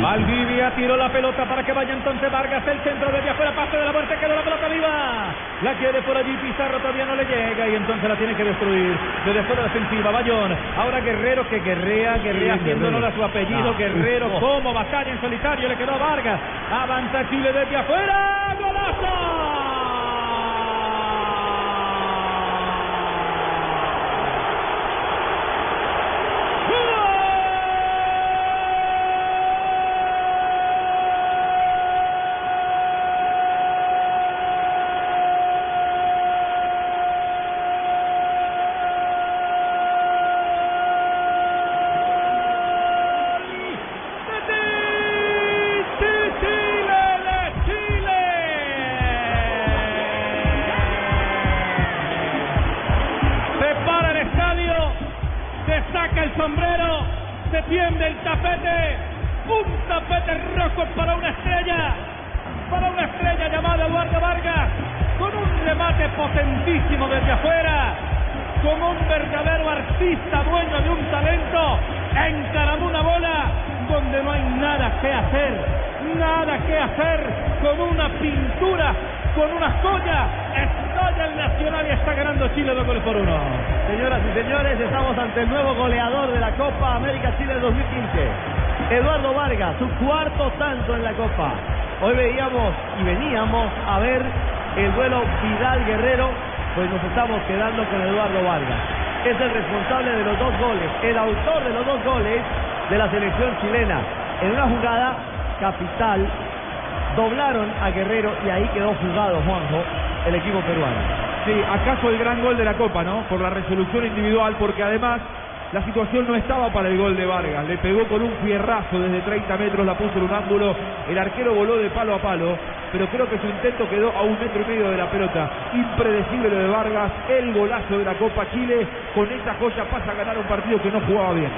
Valdivia tiró la pelota para que vaya entonces Vargas, el centro desde afuera, pase de la muerte, quedó la pelota viva. La quiere por allí, Pizarro todavía no le llega y entonces la tiene que destruir. Desde fuera defensiva, Bayón. Ahora Guerrero que guerrea, guerrea haciendo honor a su apellido. Ah, Guerrero como batalla en solitario, le quedó a Vargas. Avanza Chile desde afuera, golazo. Se saca el sombrero, se tiende el tapete, un tapete rojo para una estrella, para una estrella llamada Eduardo Vargas, con un remate potentísimo desde afuera, como un verdadero artista dueño de un talento, encaramó una bola donde no hay nada que hacer, nada que hacer, con una pintura, con una joya, estalla el Nacional y está ganando Chile dos goles por uno. Señoras y señores, estamos ante el nuevo goleador de la Copa América Chile 2015. Eduardo Vargas, su cuarto tanto en la Copa. Hoy veíamos y veníamos a ver el duelo Vidal Guerrero, pues nos estamos quedando con Eduardo Vargas. Es el responsable de los dos goles, el autor de los dos goles de la selección chilena. En una jugada capital, doblaron a Guerrero y ahí quedó jugado Juanjo, el equipo peruano. Sí, acaso el gran gol de la Copa, ¿no? Por la resolución individual, porque además la situación no estaba para el gol de Vargas. Le pegó con un fierrazo desde 30 metros, la puso en un ángulo. El arquero voló de palo a palo, pero creo que su intento quedó a un metro y medio de la pelota. Impredecible lo de Vargas, el golazo de la Copa Chile. Con esta joya pasa a ganar un partido que no jugaba bien.